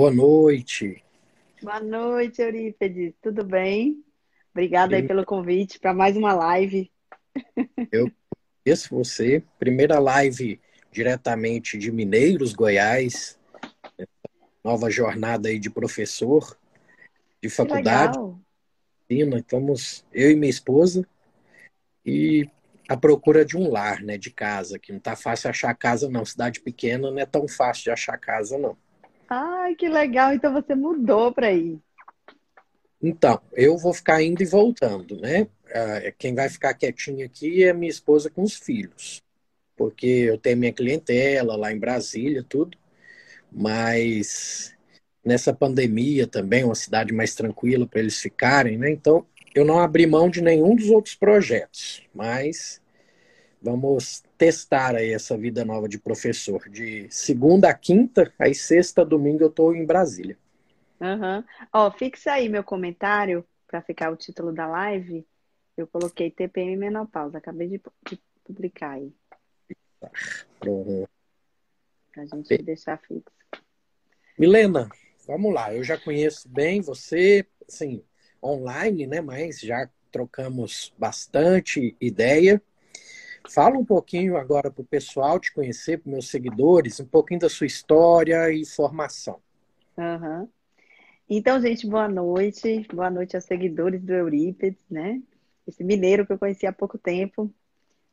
Boa noite. Boa noite, Eurípedes. Tudo bem? Obrigada aí pelo convite para mais uma live. Eu conheço você. Primeira live diretamente de Mineiros, Goiás. Nova jornada aí de professor de faculdade. Estamos eu e minha esposa e a procura de um lar, né, de casa, que não tá fácil achar casa não. Cidade pequena não é tão fácil de achar casa não. Ai, que legal! Então você mudou para ir. Então, eu vou ficar indo e voltando, né? Ah, quem vai ficar quietinho aqui é minha esposa com os filhos, porque eu tenho minha clientela lá em Brasília, tudo, mas nessa pandemia também, uma cidade mais tranquila para eles ficarem, né? Então, eu não abri mão de nenhum dos outros projetos, mas Vamos testar aí essa vida nova de professor. De segunda a quinta, aí sexta, domingo eu estou em Brasília. Uhum. Ó, fixa aí meu comentário para ficar o título da live. Eu coloquei TPM menopausa. Acabei de, publicar aí. Pronto. Pra gente deixar fixo. Milena, vamos lá. Eu já conheço bem você, assim, online, né? Mas já trocamos bastante ideia. Fala um pouquinho agora para o pessoal te conhecer, para meus seguidores, um pouquinho da sua história e formação. Uhum. Então, gente, boa noite. Boa noite aos seguidores do Eurípides, né? Esse mineiro que eu conheci há pouco tempo.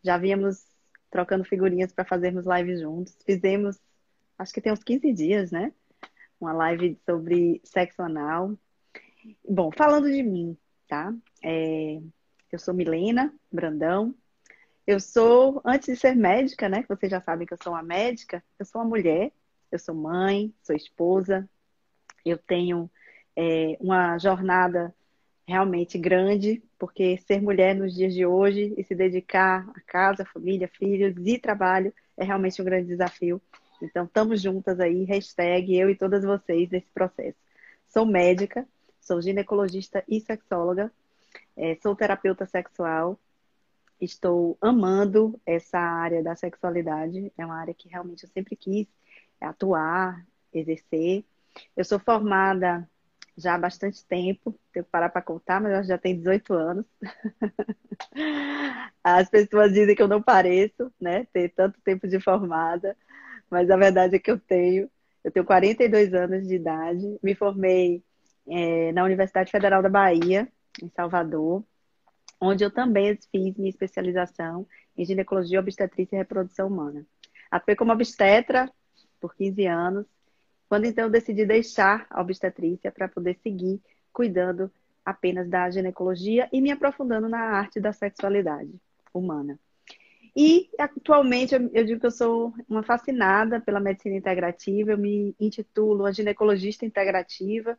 Já vínhamos trocando figurinhas para fazermos lives juntos. Fizemos, acho que tem uns 15 dias, né? Uma live sobre sexo anal. Bom, falando de mim, tá? É, eu sou Milena Brandão, eu sou, antes de ser médica, né? Que vocês já sabem que eu sou uma médica, eu sou uma mulher, eu sou mãe, sou esposa, eu tenho é, uma jornada realmente grande, porque ser mulher nos dias de hoje e se dedicar a casa, família, filhos e trabalho é realmente um grande desafio. Então, estamos juntas aí, hashtag eu e todas vocês nesse processo. Sou médica, sou ginecologista e sexóloga, é, sou terapeuta sexual, estou amando essa área da sexualidade. É uma área que realmente eu sempre quis atuar, exercer. Eu sou formada já há bastante tempo, tenho que parar para contar, mas eu já tenho 18 anos. As pessoas dizem que eu não pareço, né, ter tanto tempo de formada, mas a verdade é que eu tenho. Eu tenho 42 anos de idade, me formei é, na Universidade Federal da Bahia, em Salvador, onde eu também fiz minha especialização em ginecologia, obstetrícia e reprodução humana. Atuei como obstetra por 15 anos, quando então eu decidi deixar a obstetrícia para poder seguir cuidando apenas da ginecologia e me aprofundando na arte da sexualidade humana. E atualmente eu digo que eu sou uma fascinada pela medicina integrativa, eu me intitulo a ginecologista integrativa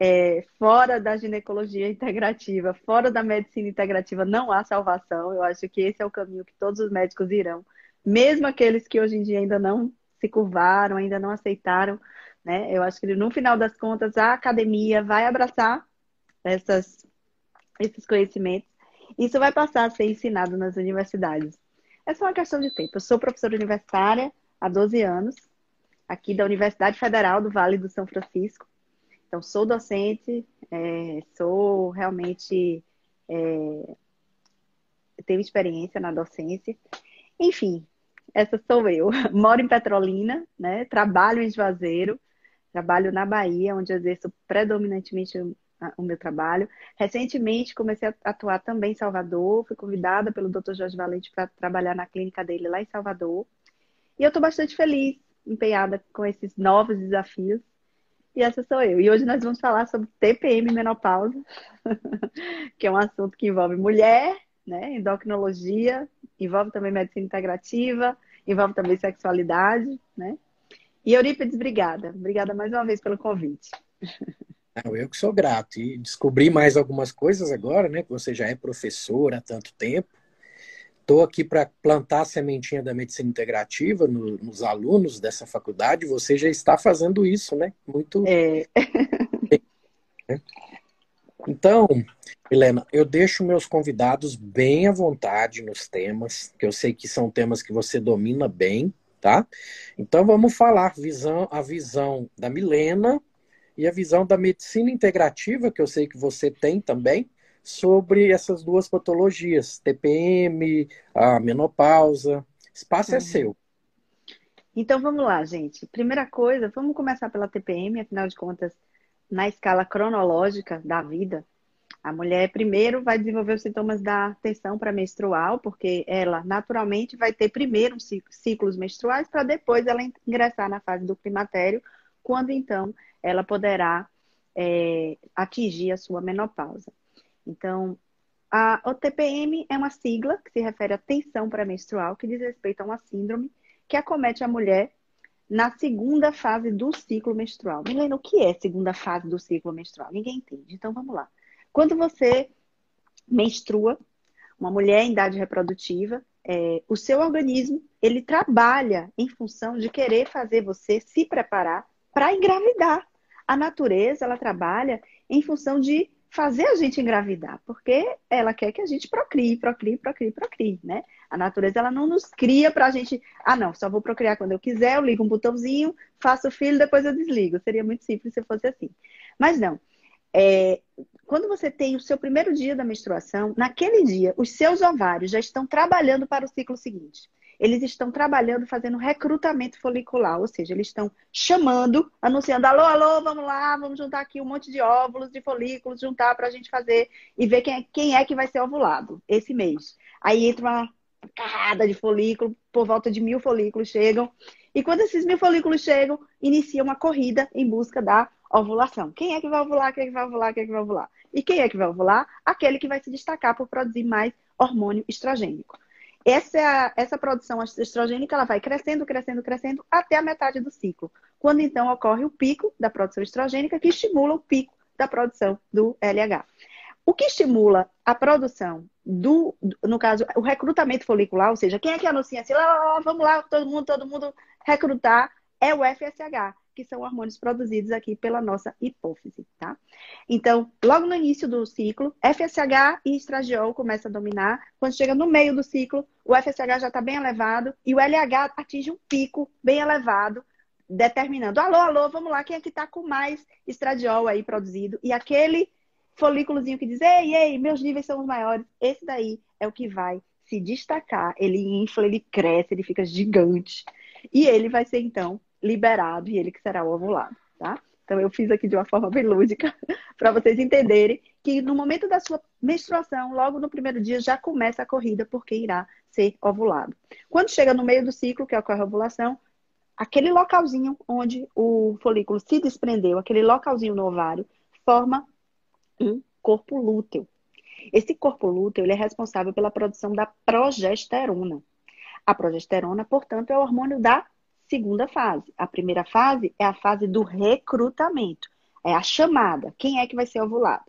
é, fora da ginecologia integrativa, fora da medicina integrativa, não há salvação. Eu acho que esse é o caminho que todos os médicos irão, mesmo aqueles que hoje em dia ainda não se curvaram, ainda não aceitaram. Né? Eu acho que no final das contas a academia vai abraçar essas, esses conhecimentos. Isso vai passar a ser ensinado nas universidades. É só uma questão de tempo. Eu sou professora universitária há 12 anos, aqui da Universidade Federal do Vale do São Francisco. Então, sou docente, é, sou realmente. É, tenho experiência na docência. Enfim, essa sou eu. Moro em Petrolina, né? Trabalho em Juazeiro, trabalho na Bahia, onde exerço predominantemente o meu trabalho. Recentemente comecei a atuar também em Salvador, fui convidada pelo Dr. Jorge Valente para trabalhar na clínica dele lá em Salvador. E eu estou bastante feliz, empenhada com esses novos desafios e essa sou eu. E hoje nós vamos falar sobre TPM menopausa, que é um assunto que envolve mulher, né, endocrinologia, envolve também medicina integrativa, envolve também sexualidade, né? E Eurípides, obrigada. Obrigada mais uma vez pelo convite. Eu que sou grato. E descobri mais algumas coisas agora, né? Que você já é professora há tanto tempo. Estou aqui para plantar a sementinha da medicina integrativa no, nos alunos dessa faculdade. Você já está fazendo isso, né? Muito. É. Então, Helena, eu deixo meus convidados bem à vontade nos temas, que eu sei que são temas que você domina bem, tá? Então vamos falar visão, a visão da Milena e a visão da medicina integrativa, que eu sei que você tem também, sobre essas duas patologias, TPM, a menopausa. Espaço é é seu. Então vamos lá, gente. Primeira coisa, vamos começar pela TPM, afinal de contas, na escala cronológica da vida, a mulher primeiro vai desenvolver os sintomas da tensão pré-menstrual, porque ela naturalmente vai ter primeiro ciclos menstruais para depois ela ingressar na fase do climatério, quando então ela poderá é, atingir a sua menopausa. Então, a, o TPM é uma sigla que se refere à tensão pré-menstrual, que diz respeito a uma síndrome que acomete a mulher na segunda fase do ciclo menstrual. Milena, o que é segunda fase do ciclo menstrual? Ninguém entende. Então, vamos lá. Quando você menstrua, uma mulher em idade reprodutiva, é, o seu organismo ele trabalha em função de querer fazer você se preparar para engravidar. A natureza ela trabalha em função de fazer a gente engravidar, porque ela quer que a gente procrie, procrie, procrie, procrie, né? A natureza ela não nos cria para a gente, ah não, só vou procriar quando eu quiser, eu ligo um botãozinho, faço o filho, depois eu desligo. Seria muito simples se fosse assim. Mas não. É, quando você tem o seu primeiro dia da menstruação, naquele dia, os seus ovários já estão trabalhando para o ciclo seguinte eles estão trabalhando, fazendo recrutamento folicular, ou seja, eles estão chamando, anunciando: alô, alô, vamos lá, vamos juntar aqui um monte de óvulos, de folículos, juntar para a gente fazer e ver quem é, quem é que vai ser ovulado esse mês. Aí entra uma carrada de folículo, por volta de mil folículos chegam. E quando esses mil folículos chegam, inicia uma corrida em busca da ovulação. Quem é que vai ovular? Quem é que vai ovular? Quem é que vai ovular? E quem é que vai ovular? Aquele que vai se destacar por produzir mais hormônio estrogênico. Essa, é essa produção estrogênica ela vai crescendo, crescendo, crescendo até a metade do ciclo. Quando então ocorre o pico da produção estrogênica, que estimula o pico da produção do LH. O que estimula a produção do, no caso, o recrutamento folicular, ou seja, quem é que anuncia assim, lá, vamos lá, todo mundo, todo mundo recrutar, é o FSH, que são hormônios produzidos aqui pela nossa hipófise, tá? Então, logo no início do ciclo, FSH e estradiol começam a dominar. Quando chega no meio do ciclo, o FSH já está bem elevado e o LH atinge um pico bem elevado, determinando, alô, alô, vamos lá, quem é que está com mais estradiol aí produzido? E aquele folículozinho que diz, ei, ei, meus níveis são os maiores, esse daí é o que vai se destacar. Ele infla, ele cresce, ele fica gigante. E ele vai ser, então, liberado e ele que será o ovulado, tá? Então eu fiz aqui de uma forma bem lúdica para vocês entenderem que no momento da sua menstruação, logo no primeiro dia já começa a corrida porque irá ser ovulado. Quando chega no meio do ciclo, que ocorre a ovulação, aquele localzinho onde o folículo se desprendeu, aquele localzinho no ovário, forma um corpo lúteo. Esse corpo lúteo ele é responsável pela produção da progesterona. A progesterona, portanto, é o hormônio da segunda fase. A primeira fase é a fase do recrutamento, é a chamada. Quem é que vai ser ovulado?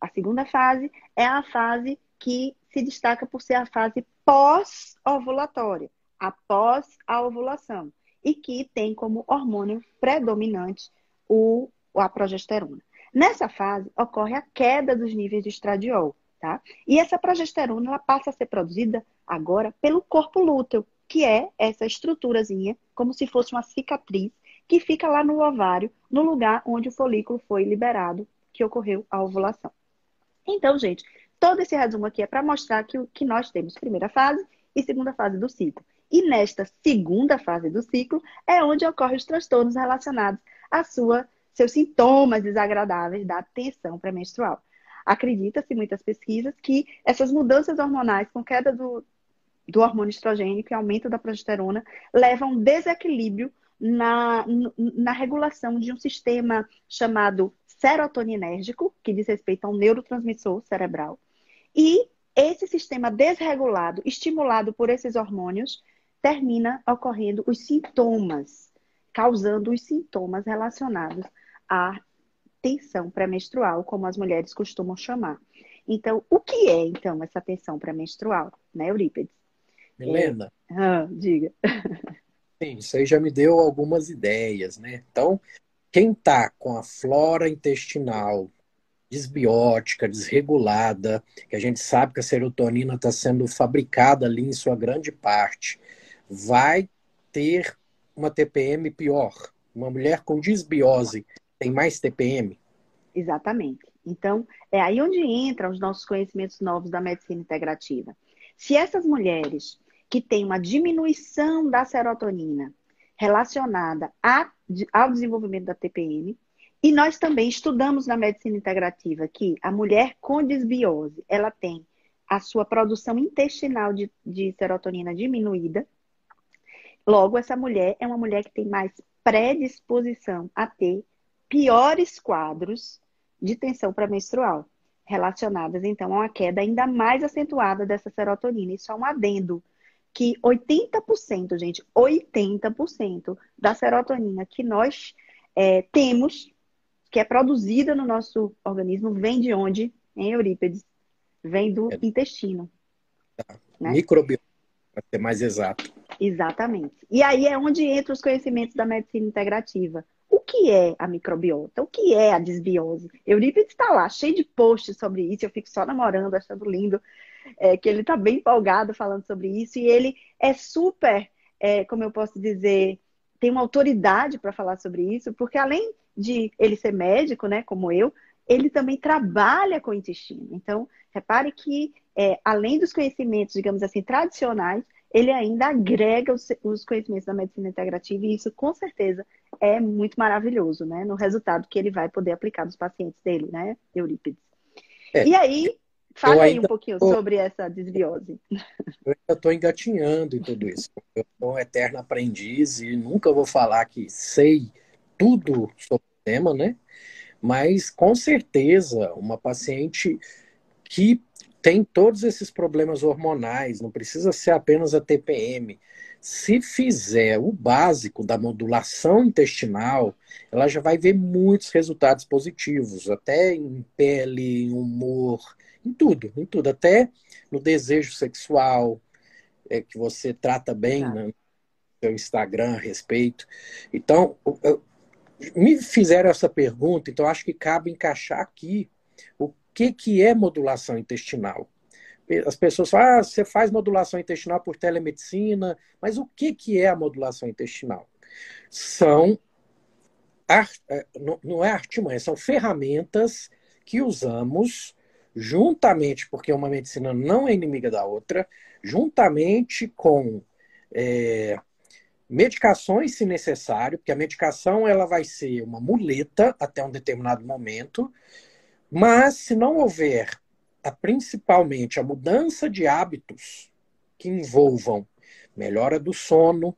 A segunda fase é a fase que se destaca por ser a fase pós-ovulatória, após a ovulação, e que tem como hormônio predominante o, a progesterona. Nessa fase, ocorre a queda dos níveis de estradiol, tá? E essa progesterona ela passa a ser produzida agora pelo corpo lúteo, que é essa estruturazinha, como se fosse uma cicatriz, que fica lá no ovário, no lugar onde o folículo foi liberado, que ocorreu a ovulação. Então, gente, todo esse resumo aqui é para mostrar que, que nós temos primeira fase e segunda fase do ciclo. E nesta segunda fase do ciclo é onde ocorrem os transtornos relacionados a sua, seus sintomas desagradáveis da tensão pré-menstrual. Acredita-se muitas pesquisas que essas mudanças hormonais com queda do, do hormônio estrogênico e aumento da progesterona leva a um desequilíbrio na, na regulação de um sistema chamado serotoninérgico, que diz respeito a um neurotransmissor cerebral. E esse sistema desregulado, estimulado por esses hormônios, termina ocorrendo os sintomas, causando os sintomas relacionados à tensão pré-menstrual, como as mulheres costumam chamar. Então, o que é, então, essa tensão pré-menstrual, né, Eurípides? Milena? É... Ah, diga. Sim, isso aí já me deu algumas ideias, né? Então, quem está com a flora intestinal desbiótica, desregulada, que a gente sabe que a serotonina está sendo fabricada ali em sua grande parte, vai ter uma TPM pior. Uma mulher com desbiose tem mais TPM? Exatamente. Então, é aí onde entram os nossos conhecimentos novos da medicina integrativa. Se essas mulheres que têm uma diminuição da serotonina relacionada a, ao desenvolvimento da TPM, e nós também estudamos na medicina integrativa que a mulher com desbiose, ela tem a sua produção intestinal de, de serotonina diminuída. Logo, essa mulher é uma mulher que tem mais predisposição a ter piores quadros de tensão pré-menstrual, relacionadas então a uma queda ainda mais acentuada dessa serotonina. Isso é um adendo que 80%, gente, 80% da serotonina que nós é, temos que é produzida no nosso organismo vem de onde, em Eurípedes? Vem do é. intestino. Tá. Né? Microbioma, para ser mais exato. Exatamente. E aí é onde entram os conhecimentos da medicina integrativa. O que é a microbiota? O que é a desbiose? Eurípides está lá, cheio de posts sobre isso, eu fico só namorando, achando lindo, é, que ele está bem empolgado falando sobre isso, e ele é super, é, como eu posso dizer, tem uma autoridade para falar sobre isso, porque além de ele ser médico, né, como eu, ele também trabalha com o intestino. Então, repare que, é, além dos conhecimentos, digamos assim, tradicionais, ele ainda agrega os, os, conhecimentos da medicina integrativa e isso, com certeza, é muito maravilhoso, né? No resultado que ele vai poder aplicar nos pacientes dele, né, Eurípides? É, e aí, fala aí um pouquinho tô, sobre essa desbiose. Eu estou engatinhando em tudo isso. Eu sou um eterno aprendiz e nunca vou falar que sei tudo sobre o tema, né? Mas com certeza, uma paciente que tem todos esses problemas hormonais, não precisa ser apenas a TPM. Se fizer o básico da modulação intestinal, ela já vai ver muitos resultados positivos, até em pele, em humor, em tudo, em tudo, até no desejo sexual, é, que você trata bem ah. no seu Instagram a respeito. Então, eu, me fizeram essa pergunta, então acho que cabe encaixar aqui o que, que é modulação intestinal. As pessoas falam, ah, você faz modulação intestinal por telemedicina, mas o que, que é a modulação intestinal? São, é, não é artimanha, são ferramentas que usamos juntamente, porque uma medicina não é inimiga da outra, juntamente com é, medicações se necessário, porque a medicação ela vai ser uma muleta até um determinado momento, mas se não houver a, principalmente a mudança de hábitos que envolvam melhora do sono,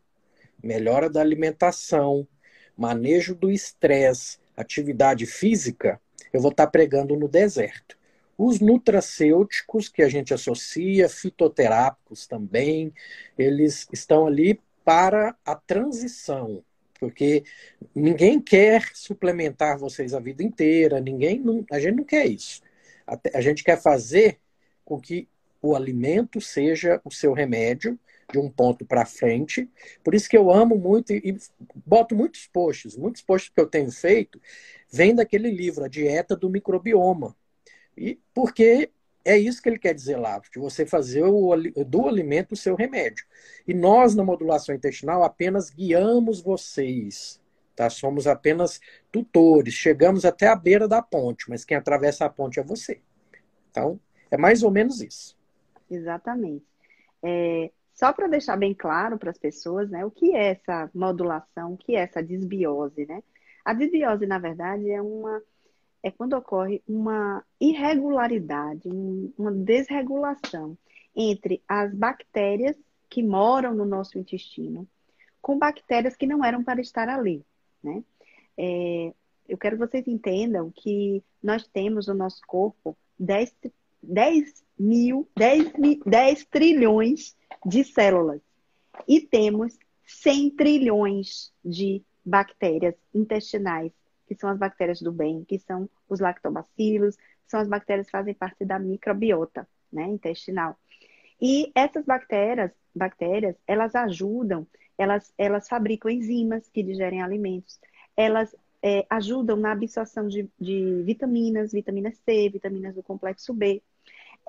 melhora da alimentação, manejo do estresse, atividade física, eu vou estar pregando no deserto. Os nutracêuticos que a gente associa, fitoterápicos também, eles estão ali para a transição, porque ninguém quer suplementar vocês a vida inteira, ninguém, a gente não quer isso. A, gente quer fazer com que o alimento seja o seu remédio de um ponto para frente. Por isso que eu amo muito e, e boto muitos posts, muitos posts que eu tenho feito vem daquele livro, A Dieta do Microbioma. E porque é isso que ele quer dizer lá, de você fazer o, do alimento o seu remédio. E nós, na modulação intestinal, apenas guiamos vocês. Tá? Somos apenas tutores. Chegamos até a beira da ponte, mas quem atravessa a ponte é você. Então, é mais ou menos isso. Exatamente. É, só para deixar bem claro para as pessoas, né, o que é essa modulação, o que é essa desbiose, né? A desbiose, na verdade, é uma é quando ocorre uma irregularidade, uma desregulação entre as bactérias que moram no nosso intestino com bactérias que não eram para estar ali, né? É, eu quero que vocês entendam que nós temos no nosso corpo 10, 10 mil, 10, 10 trilhões de células e temos 100 trilhões de bactérias intestinais, que são as bactérias do bem, que são os lactobacilos, são as bactérias que fazem parte da microbiota né, intestinal. E essas bactérias, bactérias, elas ajudam, elas, elas fabricam enzimas que digerem alimentos, elas é, ajudam na absorção de, de, vitaminas, vitamina C, vitaminas do complexo B.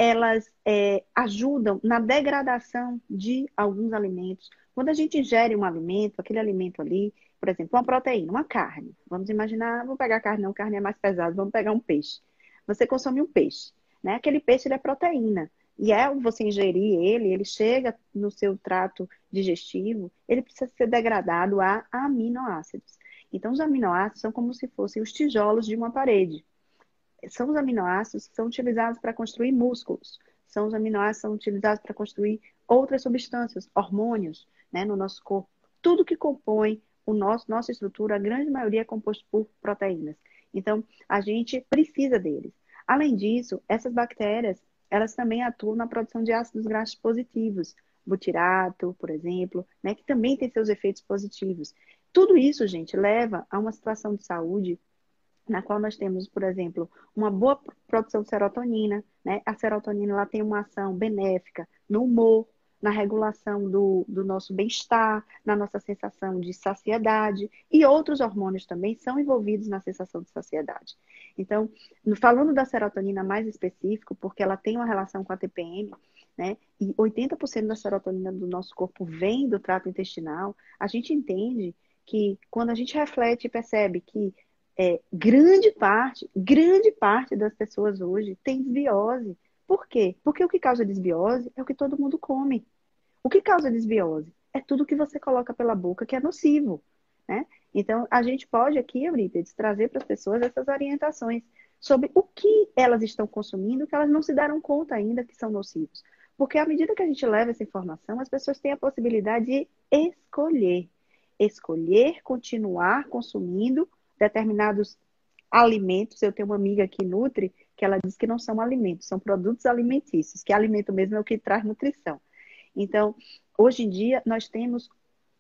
Elas é, ajudam na degradação de alguns alimentos. Quando a gente ingere um alimento, aquele alimento ali, por exemplo, uma proteína, uma carne. Vamos imaginar, vou pegar carne, não, carne é mais pesado, vamos pegar um peixe. Você consome um peixe, né? Aquele peixe ele é proteína. E é você ingerir ele, ele chega no seu trato digestivo, ele precisa ser degradado a aminoácidos. Então, os aminoácidos são como se fossem os tijolos de uma parede. São os aminoácidos que são utilizados para construir músculos. São os aminoácidos que são utilizados para construir outras substâncias, hormônios, né, no nosso corpo. Tudo que compõe o nosso, nossa estrutura, a grande maioria é composto por proteínas. Então, a gente precisa deles. Além disso, essas bactérias, elas também atuam na produção de ácidos graxos positivos, butirato, por exemplo, né, que também tem seus efeitos positivos. Tudo isso, gente, leva a uma situação de saúde na qual nós temos, por exemplo, uma boa produção de serotonina, né? A serotonina ela tem uma ação benéfica no humor, na regulação do, do nosso bem-estar, na nossa sensação de saciedade, e outros hormônios também são envolvidos na sensação de saciedade. Então, falando da serotonina mais específico, porque ela tem uma relação com a TPM, né? E 80% da serotonina do nosso corpo vem do trato intestinal, a gente entende que quando a gente reflete e percebe que é, grande parte, grande parte das pessoas hoje tem desbiose. Por quê? Porque o que causa desbiose é o que todo mundo come. O que causa desbiose? É tudo que você coloca pela boca que é nocivo. Né? Então, a gente pode aqui, Eurípides, trazer para as pessoas essas orientações sobre o que elas estão consumindo que elas não se deram conta ainda que são nocivos. Porque à medida que a gente leva essa informação, as pessoas têm a possibilidade de escolher escolher continuar consumindo determinados alimentos. Eu tenho uma amiga que nutre que ela diz que não são alimentos, são produtos alimentícios, que alimento mesmo é o que traz nutrição. Então, hoje em dia, nós temos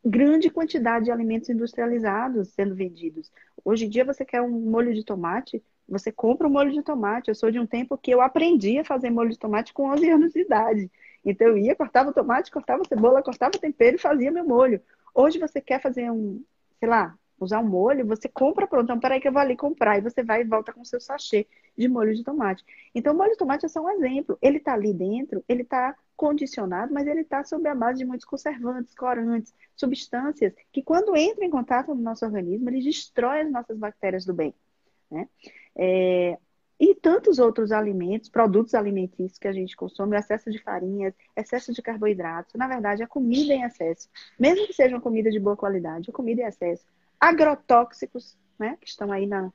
grande quantidade de alimentos industrializados sendo vendidos. Hoje em dia, você quer um molho de tomate, você compra um molho de tomate. Eu sou de um tempo que eu aprendi a fazer molho de tomate com 11 anos de idade. Então, eu ia, cortava o tomate, cortava a cebola, cortava o tempero e fazia meu molho. Hoje você quer fazer um, sei lá, usar um molho, você compra pronto. Então, peraí que eu vou ali comprar. E você vai e volta com o seu sachê de molho de tomate. Então, o molho de tomate é só um exemplo. Ele está ali dentro, ele está condicionado, mas ele está sob a base de muitos conservantes, corantes, substâncias que, quando entram em contato no nosso organismo, ele destrói as nossas bactérias do bem. Né? É, e tantos outros alimentos, produtos alimentícios que a gente consome, excesso de farinhas, excesso de carboidratos. Na verdade, a comida em excesso, mesmo que seja uma comida de boa qualidade, a comida em excesso. Agrotóxicos, né, que estão aí na,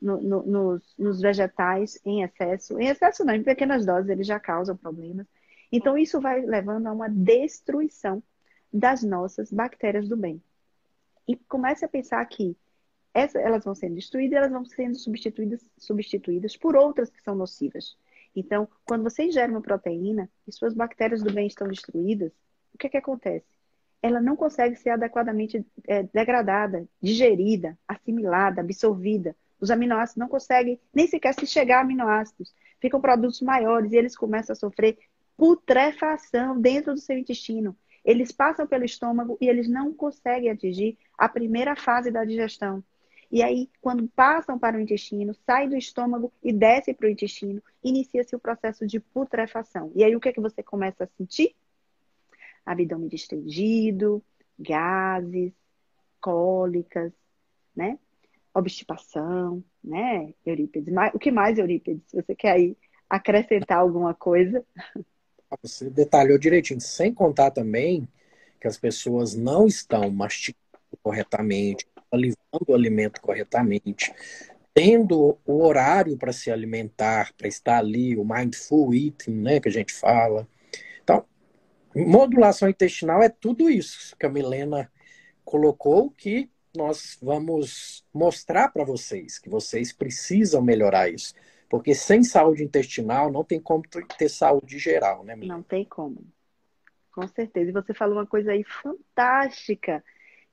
no, no, nos, nos vegetais em excesso. Em excesso não, em pequenas doses eles já causam problemas. Então, isso vai levando a uma destruição das nossas bactérias do bem. E comece a pensar que essa, elas vão sendo destruídas e elas vão sendo substituídas, substituídas por outras que são nocivas. Então, quando você ingere uma proteína e suas bactérias do bem estão destruídas, o que, é que acontece? Ela não consegue ser adequadamente é, degradada, digerida, assimilada, absorvida. Os aminoácidos não conseguem nem sequer se chegar a aminoácidos. Ficam produtos maiores e eles começam a sofrer putrefação dentro do seu intestino. Eles passam pelo estômago e eles não conseguem atingir a primeira fase da digestão, e aí, quando passam para o intestino, sai do estômago e desce para o intestino, inicia-se o processo de putrefação. E aí, o que é que você começa a sentir? Abdômen distendido, gases, cólicas, né? Obstipação, né, Eurípides? O que mais, Eurípides? Você quer aí acrescentar alguma coisa? Você detalhou direitinho, sem contar também que as pessoas não estão mastigando corretamente, alimentando o alimento corretamente, tendo o horário para se alimentar, para estar ali, o mindful eating, né, que a gente fala. Modulação intestinal é tudo isso que a Milena colocou que nós vamos mostrar para vocês que vocês precisam melhorar isso. Porque sem saúde intestinal não tem como ter saúde geral, né, Milena? Não tem como. Com certeza. E você falou uma coisa aí fantástica,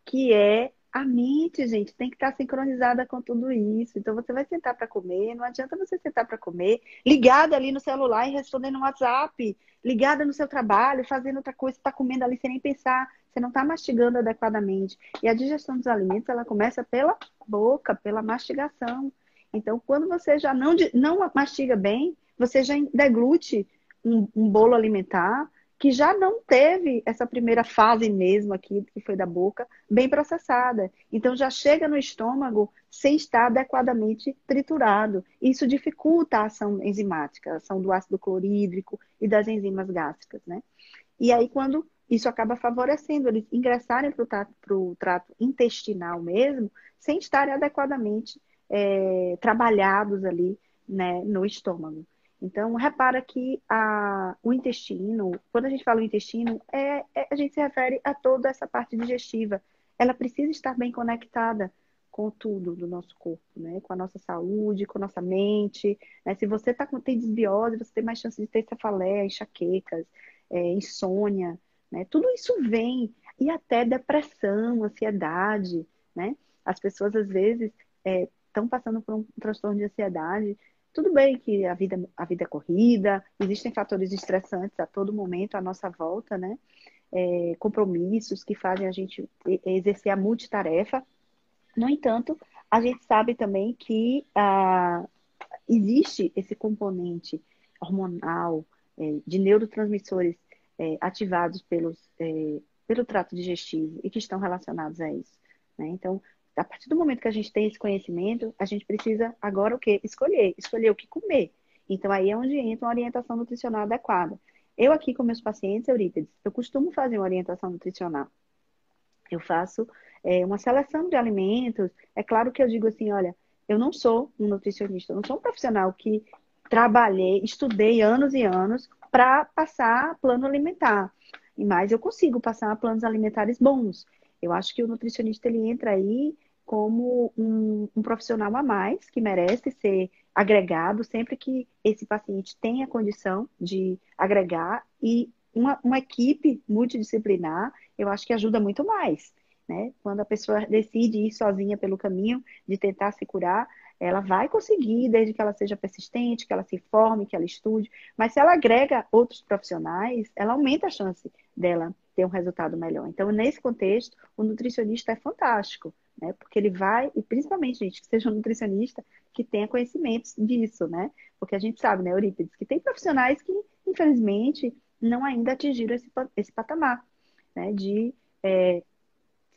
que é a mente, gente, tem que estar sincronizada com tudo isso. Então você vai sentar para comer, não adianta você sentar para comer, ligada ali no celular e respondendo no WhatsApp, ligada no seu trabalho, fazendo outra coisa, está comendo ali sem nem pensar, você não está mastigando adequadamente. E a digestão dos alimentos, ela começa pela boca, pela mastigação. Então, quando você já não, não mastiga bem, você já deglute um, um bolo alimentar, que já não teve essa primeira fase mesmo aqui, que foi da boca, bem processada. Então já chega no estômago sem estar adequadamente triturado. Isso dificulta a ação enzimática, a ação do ácido clorídrico e das enzimas gástricas, né? E aí quando isso acaba favorecendo eles ingressarem para o trato, intestinal mesmo, sem estarem adequadamente é, trabalhados ali né, no estômago. Então, repara que a, o intestino, quando a gente fala o intestino, é, é, a gente se refere a toda essa parte digestiva. Ela precisa estar bem conectada com tudo do nosso corpo, né? Com a nossa saúde, com a nossa mente. Né? Se você tá com, tem desbiose, você tem mais chance de ter cefaleia, enxaquecas, é, insônia, né? Tudo isso vem. E até depressão, ansiedade, né? As pessoas, às vezes, estão é, passando por um transtorno de ansiedade tudo bem que a vida, a vida é corrida, existem fatores estressantes a todo momento à nossa volta, né? É, compromissos que fazem a gente exercer a multitarefa. No entanto, a gente sabe também que ah, existe esse componente hormonal é, de neurotransmissores é, ativados pelos, é, pelo trato digestivo e que estão relacionados a isso. Né? Então, a partir do momento que a gente tem esse conhecimento, a gente precisa agora o quê? Escolher, escolher o que comer. Então aí é onde entra uma orientação nutricional adequada. Eu aqui com meus pacientes, Eurípides, eu costumo fazer uma orientação nutricional. Eu faço é, uma seleção de alimentos. É claro que eu digo assim, olha, eu não sou um nutricionista, eu não sou um profissional que trabalhei, estudei anos e anos para passar plano alimentar. Mas eu consigo passar planos alimentares bons. Eu acho que o nutricionista ele entra aí como um, um, profissional a mais que merece ser agregado sempre que esse paciente tenha condição de agregar e uma, uma equipe multidisciplinar, eu acho que ajuda muito mais. Né? Quando a pessoa decide ir sozinha pelo caminho de tentar se curar, ela vai conseguir, desde que ela seja persistente, que ela se forme, que ela estude. Mas se ela agrega outros profissionais, ela aumenta a chance dela ter um resultado melhor. Então, nesse contexto, o nutricionista é fantástico né? Porque ele vai, e principalmente, gente, que seja um nutricionista que tenha conhecimentos disso, né? Porque a gente sabe, né, Eurípides, que tem profissionais que, infelizmente, não ainda atingiram esse, esse patamar, né? De é,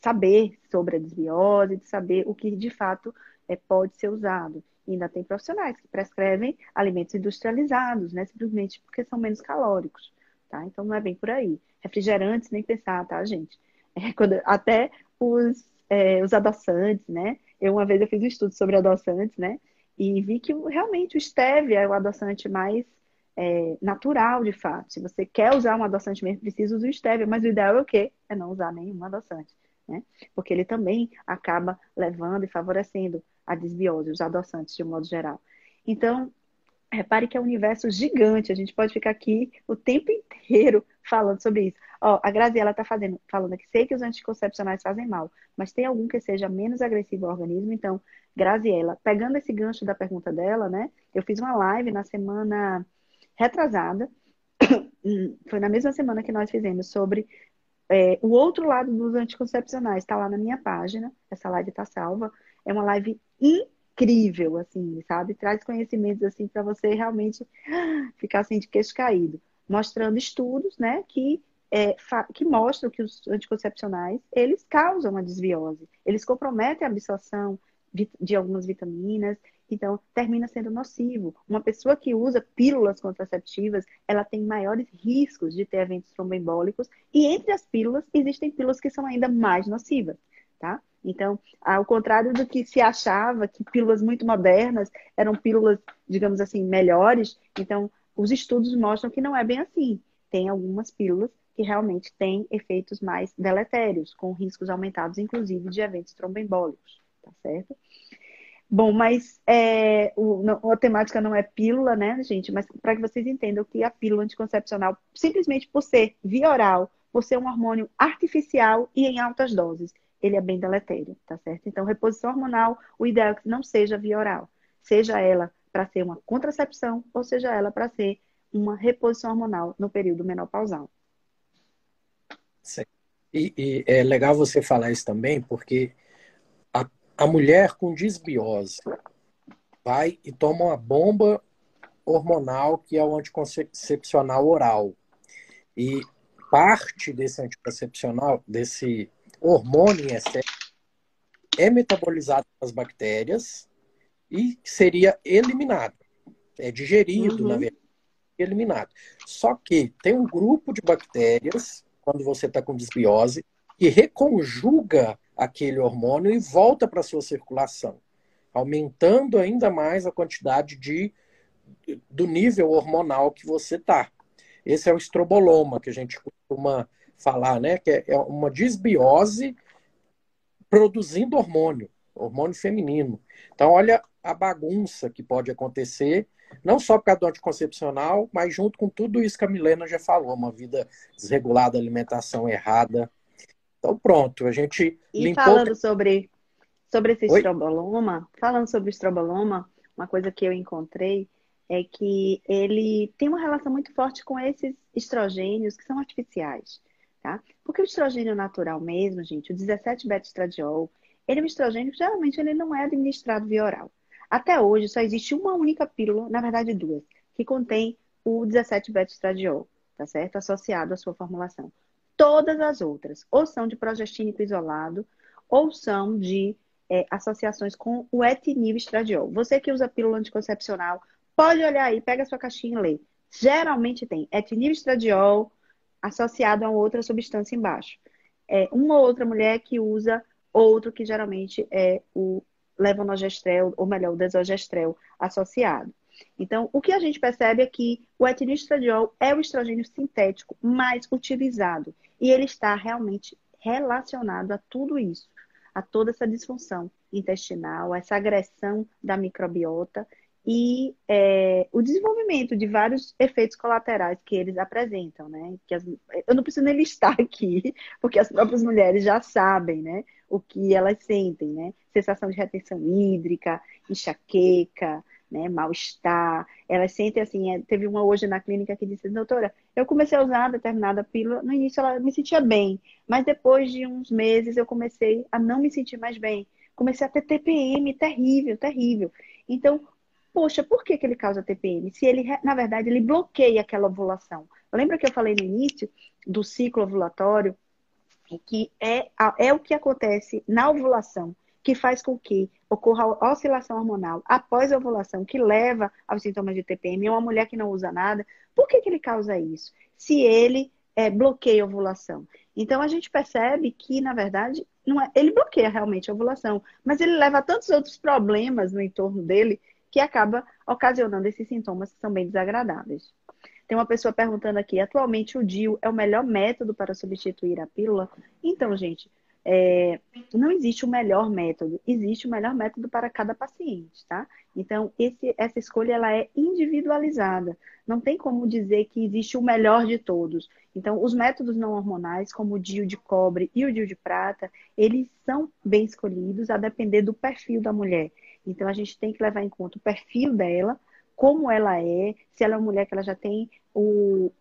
saber sobre a desbiose, de saber o que de fato é, pode ser usado. E ainda tem profissionais que prescrevem alimentos industrializados, né? Simplesmente porque são menos calóricos, tá? Então não é bem por aí. Refrigerantes, nem pensar, tá, gente? É, quando, até os é, os adoçantes, né? Eu uma vez eu fiz um estudo sobre adoçantes, né? E vi que realmente o stevia é o adoçante mais é, natural, de fato. Se você quer usar um adoçante mesmo, precisa usar o stevia, mas o ideal é o quê? É não usar nenhum adoçante, né? Porque ele também acaba levando e favorecendo a desbiose, os adoçantes de um modo geral. Então, repare que é um universo gigante, a gente pode ficar aqui o tempo inteiro falando sobre isso. Ó, a Graziela está fazendo, falando que sei que os anticoncepcionais fazem mal, mas tem algum que seja menos agressivo ao organismo? Então, Graziela, pegando esse gancho da pergunta dela, né? Eu fiz uma live na semana retrasada, foi na mesma semana que nós fizemos sobre é, o outro lado dos anticoncepcionais. Está lá na minha página, essa live está salva. É uma live incrível, assim, sabe? Traz conhecimentos assim para você realmente ficar assim de queixo caído, mostrando estudos, né, que é, que mostram que os anticoncepcionais, eles causam a desbiose. Eles comprometem a absorção de algumas vitaminas, então termina sendo nocivo. Uma pessoa que usa pílulas contraceptivas, ela tem maiores riscos de ter eventos tromboembólicos, e entre as pílulas, existem pílulas que são ainda mais nocivas, tá? Então, ao contrário do que se achava que pílulas muito modernas eram pílulas, digamos assim, melhores, então os estudos mostram que não é bem assim. Tem algumas pílulas que realmente têm efeitos mais deletérios, com riscos aumentados, inclusive, de eventos tromboembólicos, tá certo? Bom, mas é, o, não, a temática não é pílula, né, gente? Mas para que vocês entendam que a pílula anticoncepcional, simplesmente por ser via oral, por ser um hormônio artificial e em altas doses, ele é bem deletério, tá certo? Então, reposição hormonal, o ideal é que não seja via oral. Seja ela para ser uma contracepção ou seja ela para ser uma reposição hormonal no período menopausal. E, e é legal você falar isso também, porque a mulher com disbiose vai e toma uma bomba hormonal que é o anticoncepcional oral. E parte desse anticoncepcional, desse hormônio em excesso, é metabolizado pelas bactérias e seria eliminado. É digerido, uhum. na verdade, eliminado. Só que tem um grupo de bactérias, quando você está com disbiose, que reconjuga aquele hormônio e volta para a sua circulação, aumentando ainda mais a quantidade de, do nível hormonal que você está. Esse é o estroboloma que a gente costuma falar, né? Que é uma disbiose produzindo hormônio, hormônio feminino. Então, olha a bagunça que pode acontecer, não só por causa do anticoncepcional, mas junto com tudo isso que a Milena já falou, uma vida desregulada, alimentação errada, então pronto, a gente e limpou... falando sobre sobre esse Oi? estroboloma, falando sobre o estroboloma, uma coisa que eu encontrei é que ele tem uma relação muito forte com esses estrogênios que são artificiais, tá? Porque o estrogênio natural mesmo, gente, o 17-beta-estradiol, ele é estrogênio que geralmente ele não é administrado via oral. Até hoje só existe uma única pílula, na verdade duas, que contém o 17-beta-estradiol, tá certo? Associado à sua formulação. Todas as outras, ou são de progestínico isolado, ou são de é, associações com o etinil estradiol. Você que usa pílula anticoncepcional, pode olhar aí, pega a sua caixinha e lê. Geralmente tem etinil estradiol associado a outra substância embaixo. É, uma ou outra mulher que usa outro que geralmente é o levonorgestrel, ou melhor, o desogestrel associado. Então, o que a gente percebe é que o etinistradiol é o estrogênio sintético mais utilizado e ele está realmente relacionado a tudo isso, a toda essa disfunção intestinal, essa agressão da microbiota e é, o desenvolvimento de vários efeitos colaterais que eles apresentam, né? Que as, eu não preciso nem listar aqui, porque as próprias mulheres já sabem, né? O que elas sentem, né? Sensação de retenção hídrica, enxaqueca, né, mal-estar. Elas sentem assim, é, teve uma hoje na clínica que disse, doutora, eu comecei a usar determinada pílula, no início ela me sentia bem, mas depois de uns meses eu comecei a não me sentir mais bem. Comecei a ter TPM terrível, terrível. Então, poxa, por que, que ele causa TPM? Se ele, na verdade, ele bloqueia aquela ovulação. Lembra que eu falei no início do ciclo ovulatório? Que é, é o que acontece na ovulação que faz com que ocorra a oscilação hormonal após a ovulação, que leva aos sintomas de TPM, uma mulher que não usa nada, por que, que ele causa isso? Se ele é, bloqueia a ovulação. Então a gente percebe que, na verdade, é, ele bloqueia realmente a ovulação, mas ele leva a tantos outros problemas no entorno dele que acaba ocasionando esses sintomas que são bem desagradáveis. Tem uma pessoa perguntando aqui: atualmente o DIU é o melhor método para substituir a pílula? Então, gente, é, não existe o melhor método, existe o melhor método para cada paciente, tá? Então, esse, essa escolha ela é individualizada. Não tem como dizer que existe o melhor de todos. Então, os métodos não hormonais, como o DIU de cobre e o DIU de prata, eles são bem escolhidos a depender do perfil da mulher. Então, a gente tem que levar em conta o perfil dela, como ela é, se ela é uma mulher que ela já tem o,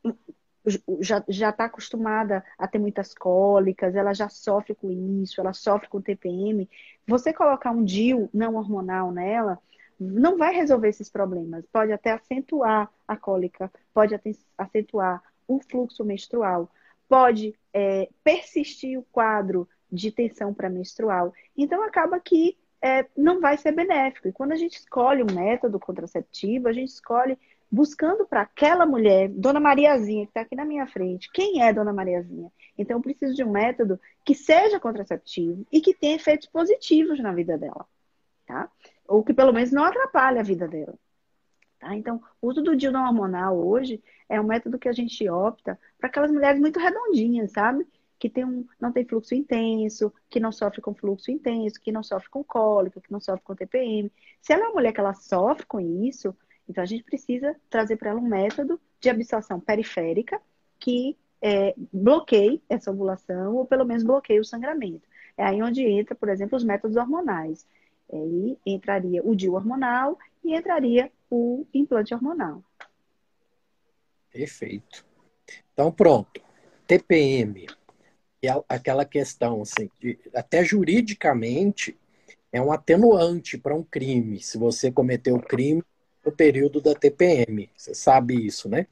já está acostumada a ter muitas cólicas, ela já sofre com isso, ela sofre com TPM. Você colocar um DIU não hormonal nela, não vai resolver esses problemas. Pode até acentuar a cólica, pode acentuar o fluxo menstrual, pode é, persistir o quadro de tensão pré-menstrual. Então, acaba que é, não vai ser benéfico. E quando a gente escolhe um método contraceptivo, a gente escolhe buscando para aquela mulher, Dona Mariazinha, que está aqui na minha frente, quem é Dona Mariazinha? Então, eu preciso de um método que seja contraceptivo e que tenha efeitos positivos na vida dela, tá? Ou que pelo menos não atrapalhe a vida dela. Tá? Então, o uso do DIU não hormonal hoje é um método que a gente opta para aquelas mulheres muito redondinhas, sabe? Que tem um, não tem fluxo intenso, que não sofre com fluxo intenso, que não sofre com cólica, que não sofre com TPM. Se ela é uma mulher que ela sofre com isso, então a gente precisa trazer para ela um método de absorção periférica que é, bloqueie essa ovulação ou pelo menos bloqueie o sangramento. É aí onde entra, por exemplo, os métodos hormonais. Aí entraria o DIU hormonal e entraria o implante hormonal. Perfeito. Então, pronto. TPM é aquela questão, assim, de, até juridicamente, é um atenuante para um crime, se você cometeu o crime no período da TPM. Você sabe isso, né?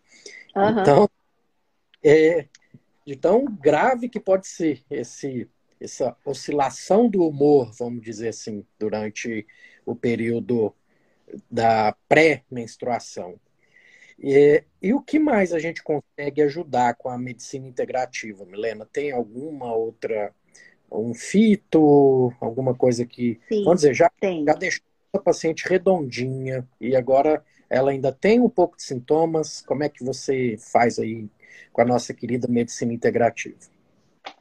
Uhum. Então, é, de tão grave que pode ser esse, essa oscilação do humor, vamos dizer assim, durante o período da pré-menstruação. E, e, o que mais a gente consegue ajudar com a medicina integrativa, Milena? Tem alguma outra, um fito, alguma coisa que, Sim, vamos dizer, já, tem. já deixou a paciente redondinha e agora ela ainda tem um pouco de sintomas? Como é que você faz aí com a nossa querida medicina integrativa?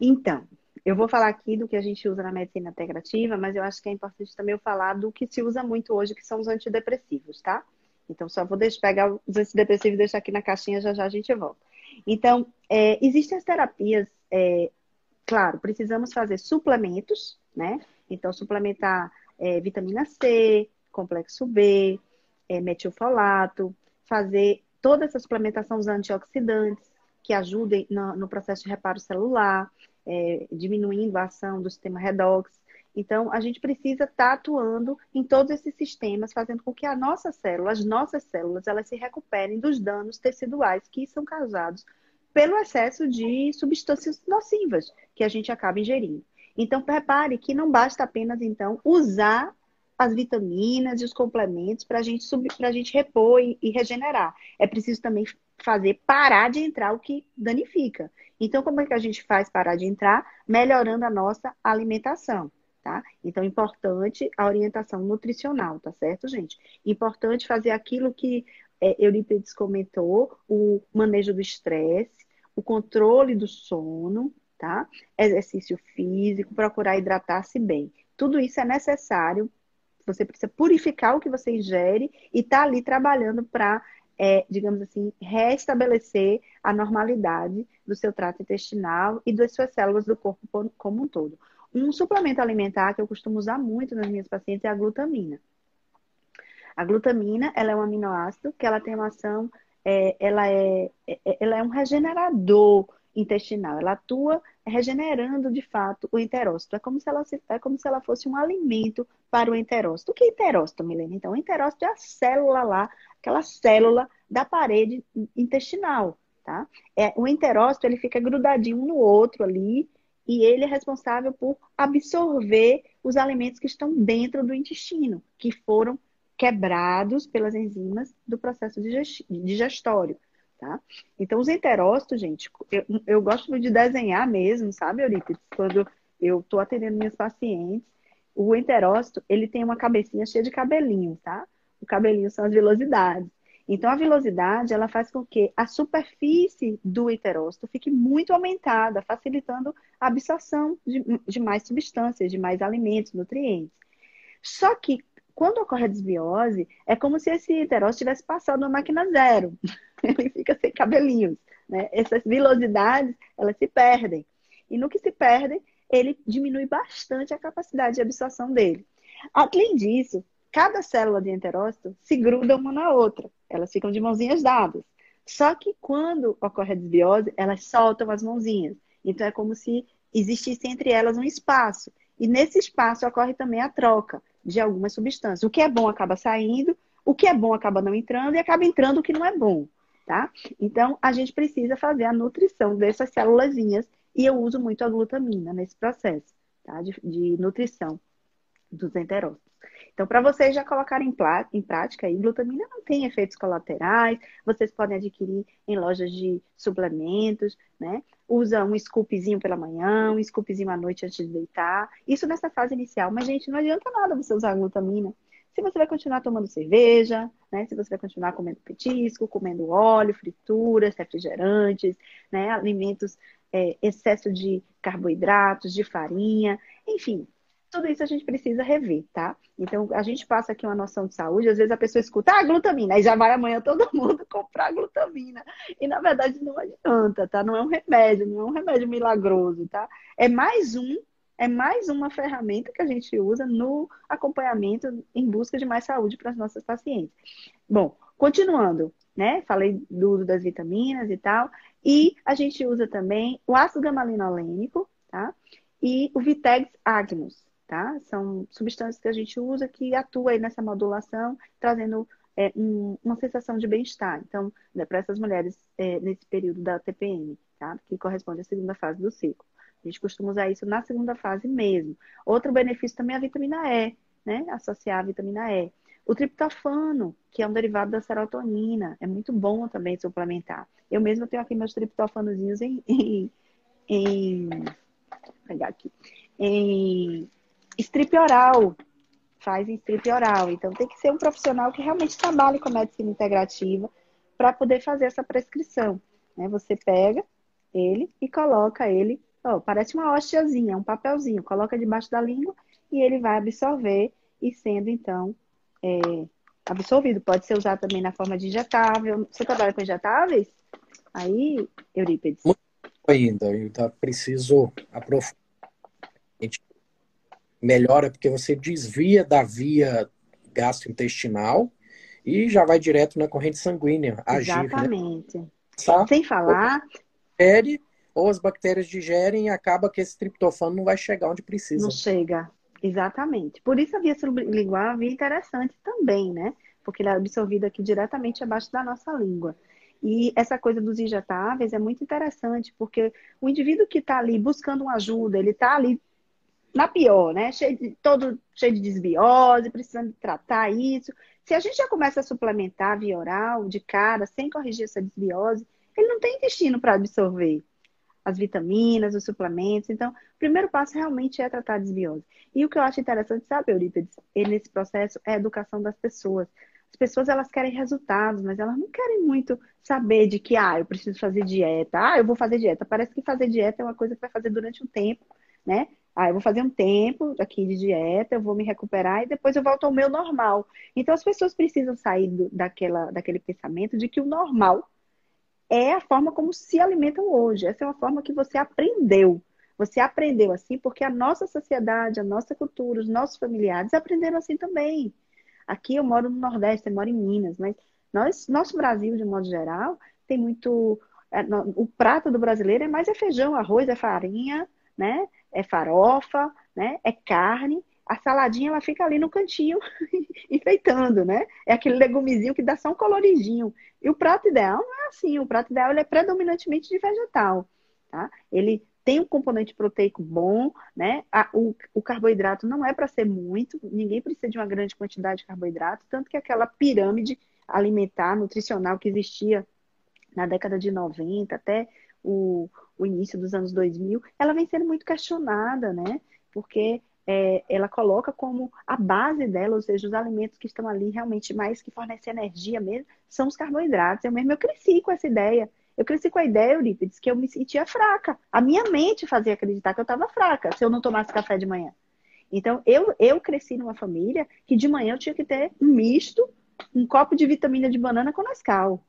Então, eu vou falar aqui do que a gente usa na medicina integrativa, mas eu acho que é importante também eu falar do que se usa muito hoje, que são os antidepressivos, tá? Então, só vou deixar, pegar os antidepressivos e deixar aqui na caixinha, já já a gente volta. Então, é, existem as terapias, é, claro, precisamos fazer suplementos, né? Então, suplementar é, vitamina C, complexo B, é, metilfolato, fazer toda essa suplementação usando antioxidantes que ajudem no, no processo de reparo celular, é, diminuindo a ação do sistema redox. Então, a gente precisa estar tá atuando em todos esses sistemas, fazendo com que a nossa célula, as nossas células, elas se recuperem dos danos teciduais que são causados pelo excesso de substâncias nocivas que a gente acaba ingerindo. Então, prepare que não basta apenas, então, usar as vitaminas e os complementos para a gente repor e, e regenerar. É preciso também fazer parar de entrar o que danifica. Então, como é que a gente faz parar de entrar? Melhorando a nossa alimentação, tá? Então, importante a orientação nutricional, tá certo, gente? Importante fazer aquilo que é, Eurípides comentou, o manejo do estresse, o controle do sono, tá? Exercício físico, procurar hidratar-se bem. Tudo isso é necessário. Você precisa purificar o que você ingere e tá ali trabalhando para é, digamos assim, restabelecer a normalidade do seu trato intestinal e das suas células do corpo como um todo. Um suplemento alimentar que eu costumo usar muito nas minhas pacientes é a glutamina. A glutamina, ela é um aminoácido que ela tem uma ação, é, ela, é, é ela é um regenerador intestinal. Ela atua regenerando de fato o enterócito. É como se ela, é como se ela fosse um alimento para o enterócito. O que é enterócito, Milena? Então, o enterócito é a célula lá, aquela célula da parede intestinal, tá? É, o enterócito, ele fica grudadinho um no outro ali e ele é responsável por absorver os alimentos que estão dentro do intestino, que foram quebrados pelas enzimas do processo digestório. Tá? Então, os enterócitos, gente, eu, eu gosto de desenhar mesmo, sabe, Eurípides? Quando eu estou atendendo minhas pacientes, o enterócito, ele tem uma cabecinha cheia de cabelinhos, tá? O cabelinho são as vilosidades. Então, a vilosidade, ela faz com que a superfície do enterócito fique muito aumentada, facilitando a absorção de, de mais substâncias, de mais alimentos, nutrientes. Só que, quando ocorre a desbiose, é como se esse enterócito tivesse passado uma máquina zero. ele fica sem cabelinhos. Né? Essas vilosidades, elas se perdem. E no que se perdem, ele diminui bastante a capacidade de absorção dele. Além disso, cada célula de enterócito se gruda uma na outra. Elas ficam de mãozinhas dadas. Só que quando ocorre a desbiose, elas soltam as mãozinhas. Então é como se existisse entre elas um espaço. E nesse espaço ocorre também a troca de algumas substâncias. O que é bom acaba saindo, o que é bom acaba não entrando e acaba entrando o que não é bom tá? Então, a gente precisa fazer a nutrição dessas célulazinhas e eu uso muito a glutamina nesse processo, tá? De, de nutrição dos enterócitos. Então, para vocês já colocarem em prática, aí, glutamina não tem efeitos colaterais, vocês podem adquirir em lojas de suplementos, né? Usa um scoopzinho pela manhã, um scoopzinho à noite antes de deitar. Isso nessa fase inicial. Mas, gente, não adianta nada você usar glutamina se você vai continuar tomando cerveja, né? Se você vai continuar comendo petisco, comendo óleo, frituras, refrigerantes, né? Alimentos, é, excesso de carboidratos, de farinha, enfim, tudo isso a gente precisa rever, tá? Então, a gente passa aqui uma noção de saúde, às vezes a pessoa escuta, ah, glutamina, aí já vai amanhã todo mundo comprar glutamina. E, na verdade, não adianta, tá? Não é um remédio, não é um remédio milagroso, tá? É mais um, é mais uma ferramenta que a gente usa no acompanhamento em busca de mais saúde para as nossas pacientes. Bom, continuando, né? Falei do uso das vitaminas e tal. E a gente usa também o ácido gama-linolênico, tá? E o Vitex agnus, tá? São substâncias que a gente usa que atuam aí nessa modulação, trazendo é, um, uma sensação de bem-estar. Então, né, para essas mulheres é, nesse período da TPM, tá? Que corresponde à segunda fase do ciclo. A gente costuma usar isso na segunda fase mesmo. Outro benefício também é a vitamina E, né? Associar a vitamina E. O triptofano, que é um derivado da serotonina, é muito bom também suplementar. Eu mesma tenho aqui meus triptofanozinhos em, em, em pegar aqui, em strip oral. Faz strip oral. Então tem que ser um profissional que realmente trabalhe com a medicina integrativa para poder fazer essa prescrição. Né? Você pega ele e coloca ele, parece uma hostiazinha, um papelzinho, coloca debaixo da língua e ele vai absorver e sendo então é, absorvido. Pode ser usado também na forma de injetável. Você trabalha com injetáveis? Aí, Eurípides. Muito ainda, ainda preciso aprofundar melhora porque você desvia da via gastrointestinal e já vai direto na corrente sanguínea agir. Né? Exatamente. Né? Sem falar. Digere, ou as bactérias digerem e acaba que esse triptofano não vai chegar onde precisa. Não chega. Exatamente. Por isso a via sublingual é uma via interessante também, né? Porque ele é absorvido aqui diretamente abaixo da nossa língua. E essa coisa dos injetáveis é muito interessante, porque o indivíduo que está ali buscando uma ajuda, ele está ali na pior, né? Cheio de, todo cheio de desbiose, precisando tratar isso. Se a gente já começa a suplementar via oral, de cara, sem corrigir essa desbiose, ele não tem intestino para absorver as vitaminas, os suplementos. Então, o primeiro passo realmente é tratar a desbiose. E o que eu acho interessante, sabe, Eurípides, nesse processo é a educação das pessoas. As pessoas, elas querem resultados, mas elas não querem muito saber de que, ah, eu preciso fazer dieta, ah, eu vou fazer dieta. Parece que fazer dieta é uma coisa que vai fazer durante um tempo, né? Ah, eu vou fazer um tempo aqui de dieta, eu vou me recuperar e depois eu volto ao meu normal. Então as pessoas precisam sair do, daquela, daquele pensamento de que o normal é a forma como se alimentam hoje. Essa é uma forma que você aprendeu. Você aprendeu assim porque a nossa sociedade, a nossa cultura, os nossos familiares aprenderam assim também. Aqui eu moro no Nordeste, eu moro em Minas, mas nós, nosso Brasil, de modo geral, tem muito. É, o prato do brasileiro é mais é feijão, arroz, é farinha, né? É farofa, né? É carne. A saladinha ela fica ali no cantinho enfeitando, né? É aquele legumezinho que dá só um coloridinho. E o prato ideal não é assim. O prato ideal é predominantemente de vegetal, tá? Ele tem um componente proteico bom, né? O, o, carboidrato não é para ser muito, ninguém precisa de uma grande quantidade de carboidrato, tanto que aquela pirâmide alimentar, nutricional que existia na década de 90 até o, o início dos anos 2000, ela vem sendo muito questionada, né? Porque é, ela coloca como a base dela, ou seja, os alimentos que estão ali realmente mais que fornecem energia mesmo, são os carboidratos. Eu mesmo eu cresci com essa ideia. Eu cresci com a ideia, Eurípides, que eu me sentia fraca. A minha mente fazia acreditar que eu estava fraca se eu não tomasse café de manhã. Então, eu, eu cresci numa família que de manhã eu tinha que ter um misto, um copo de vitamina de banana com Nescau.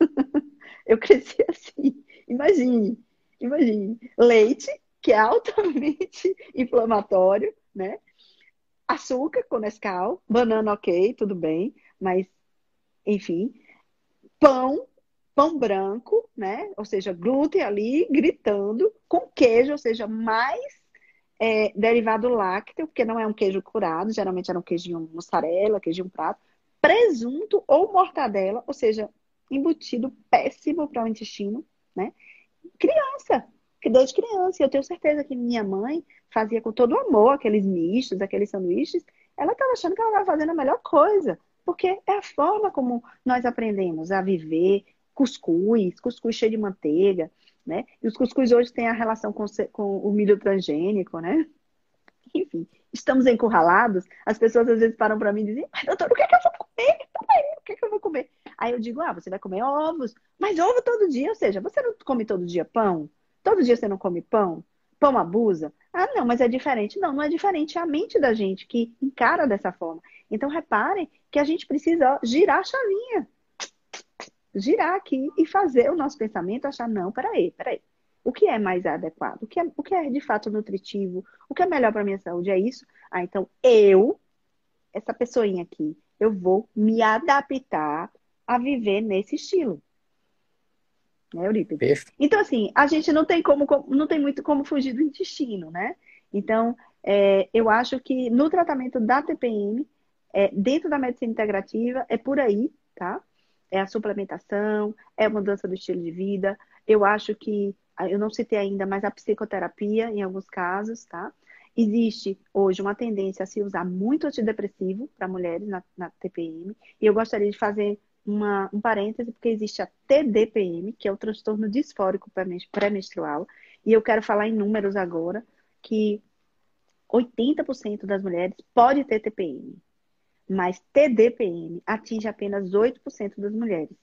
eu cresci assim. Imagine, imagine. Leite, que é altamente inflamatório, né? Açúcar com Nescau, banana ok, tudo bem, mas enfim, pão, pão branco, né? Ou seja, glúten ali gritando, com queijo, ou seja, mais é, derivado lácteo, porque não é um queijo curado, geralmente era um queijinho mussarela, queijinho prato, presunto ou mortadela, ou seja, embutido péssimo para o intestino, né? Criança, que desde criança. Eu tenho certeza que minha mãe fazia com todo amor aqueles mistos, aqueles sanduíches. Ela estava achando que ela estava fazendo a melhor coisa, porque é a forma como nós aprendemos a viver. Cuscuz, cuscuz cheio de manteiga, né? E os cuscuz hoje têm a relação com, com o milho transgênico, né? enfim, estamos encurralados, as pessoas às vezes param para mim e dizem, mas doutor, o que é que eu vou comer? O que é que eu vou comer? Aí eu digo, ah, você vai comer ovos, mas ovo todo dia, ou seja, você não come todo dia pão? Todo dia você não come pão? Pão abusa? Ah, não, mas é diferente. Não, não é diferente. É a mente da gente que encara dessa forma. Então, reparem que a gente precisa girar a chavinha. Girar aqui e fazer o nosso pensamento achar, não, peraí, peraí. O que é mais adequado? O que é, o que é de fato nutritivo? O que é melhor para minha saúde? É isso? Ah, então eu, essa pessoinha aqui, eu vou me adaptar a viver nesse estilo. Né, Eurípides? Então, assim, a gente não tem como, não tem muito como fugir do intestino, né? Então, é, eu acho que no tratamento da TPM, é, dentro da medicina integrativa, é por aí, tá? É a suplementação, é a mudança do estilo de vida. Eu acho que eu não citei ainda, mas a psicoterapia em alguns casos, tá? Existe hoje uma tendência a se usar muito antidepressivo para mulheres na, na, TPM, e eu gostaria de fazer uma, um parêntese, porque existe a TDPM, que é o transtorno disfórico pré-menstrual, e eu quero falar em números agora, que 80% das mulheres pode ter TPM, mas TDPM atinge apenas 8% das mulheres.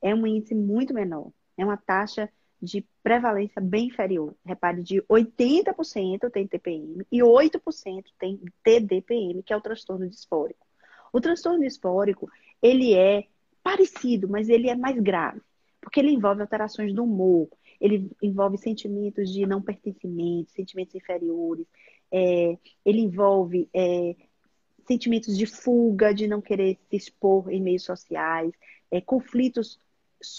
É um índice muito menor, é uma taxa de prevalência bem inferior. Repare, de 80% tem TPM e 8% tem TDPM, que é o transtorno disfórico. O transtorno disfórico, ele é parecido, mas ele é mais grave, porque ele envolve alterações do humor, ele envolve sentimentos de não pertencimento, sentimentos inferiores, é, ele envolve é, sentimentos de fuga, de não querer se expor em meios sociais, é, conflitos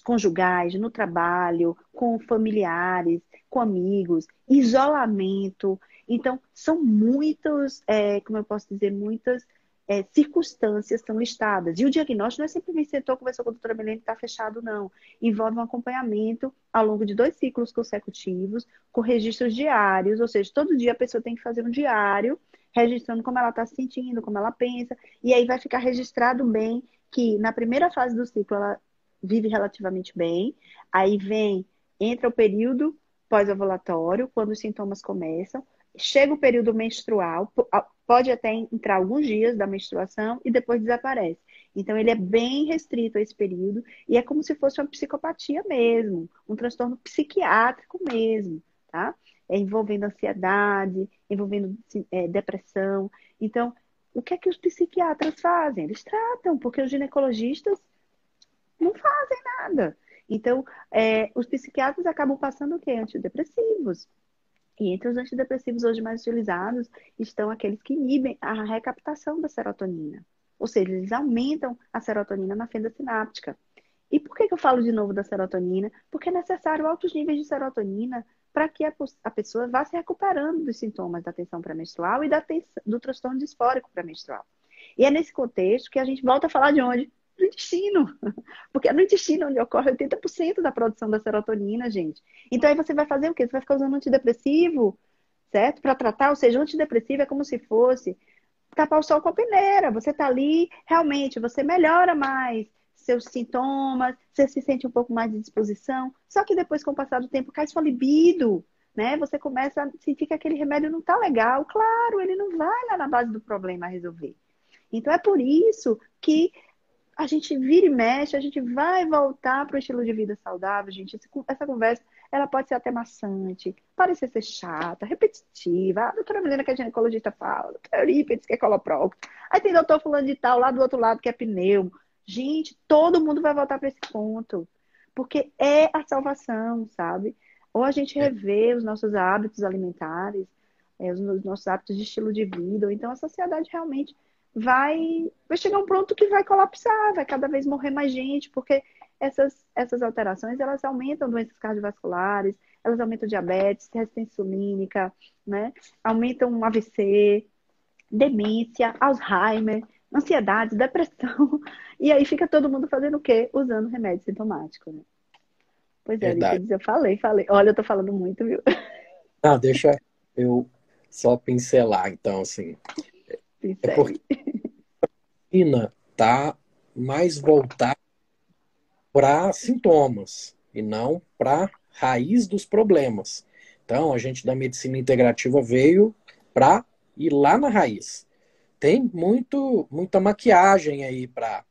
conjugais, no trabalho, com familiares, com amigos, isolamento. Então, são muitos, é, como eu posso dizer, muitas é, circunstâncias são listadas. E o diagnóstico não é simplesmente sentou, conversou com a doutora e está fechado, não. Envolve um acompanhamento ao longo de dois ciclos consecutivos, com registros diários, ou seja, todo dia a pessoa tem que fazer um diário, registrando como ela está se sentindo, como ela pensa, e aí vai ficar registrado bem que na primeira fase do ciclo ela vive relativamente bem. Aí vem, entra o período pós-ovulatório, quando os sintomas começam. Chega o período menstrual, pode até entrar alguns dias da menstruação e depois desaparece. Então, ele é bem restrito a esse período e é como se fosse uma psicopatia mesmo, um transtorno psiquiátrico mesmo, tá? É envolvendo ansiedade, envolvendo é, depressão. Então, o que é que os psiquiatras fazem? Eles tratam, porque os ginecologistas não fazem nada. Então, é, os psiquiatras acabam passando o quê? Antidepressivos. E entre os antidepressivos hoje mais utilizados estão aqueles que inibem a recaptação da serotonina. Ou seja, eles aumentam a serotonina na fenda sináptica. E por que, que eu falo de novo da serotonina? Porque é necessário altos níveis de serotonina para que a, a, pessoa vá se recuperando dos sintomas da tensão pré-menstrual e da tensão, do transtorno disfórico pré-menstrual. E é nesse contexto que a gente volta a falar de onde? Do intestino. Porque é no intestino onde ocorre 80% da produção da serotonina, gente. Então aí você vai fazer o quê? Você vai ficar usando antidepressivo, certo? Para tratar, ou seja, antidepressivo é como se fosse tapar o sol com a peneira. Você tá ali, realmente, você melhora mais seus sintomas, você se sente um pouco mais de disposição. Só que depois, com o passar do tempo, cai sua libido, né? Você começa a sentir que aquele remédio não tá legal. Claro, ele não vai lá na base do problema resolver. Então é por isso que a gente vira e mexe, a gente vai voltar para o estilo de vida saudável, gente. Essa conversa, ela pode ser até maçante, parecer ser chata, repetitiva. A doutora Melina, que é ginecologista, fala, a doutora Eurípides, que é. Aí tem doutor fulano de tal, lá do outro lado, que é pneumo. Gente, todo mundo vai voltar para esse ponto. Porque é a salvação, sabe? Ou a gente revê os nossos hábitos alimentares, é, os nossos hábitos de estilo de vida, ou então a sociedade realmente vai, vai chegar um ponto que vai colapsar, vai cada vez morrer mais gente, porque essas, essas alterações elas aumentam doenças cardiovasculares, elas aumentam diabetes, resistência insulínica, né? aumentam AVC, demência, Alzheimer, ansiedade, depressão. E aí fica todo mundo fazendo o quê? Usando remédio sintomático, né? Pois é, eu falei, falei. Olha, eu tô falando muito, viu? Ah, deixa eu só pincelar, então, assim. É porque a medicina está mais voltada para sintomas e não para raiz dos problemas. Então, a gente da medicina integrativa veio para ir lá na raiz. Tem muito, muita maquiagem aí para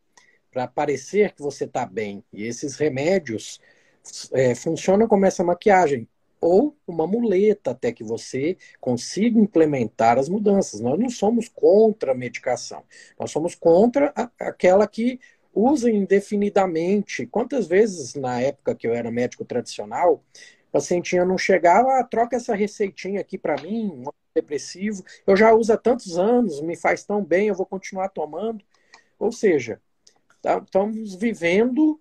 parecer que você está bem. E esses remédios é, funcionam como essa maquiagem ou uma muleta até que você consiga implementar as mudanças. Nós não somos contra a medicação, nós somos contra a, aquela que usa indefinidamente. Quantas vezes, na época que eu era médico tradicional, o pacientinha não chegava, ah, troca essa receitinha aqui para mim, um depressivo, eu já uso há tantos anos, me faz tão bem, eu vou continuar tomando. Ou seja, tá, estamos vivendo,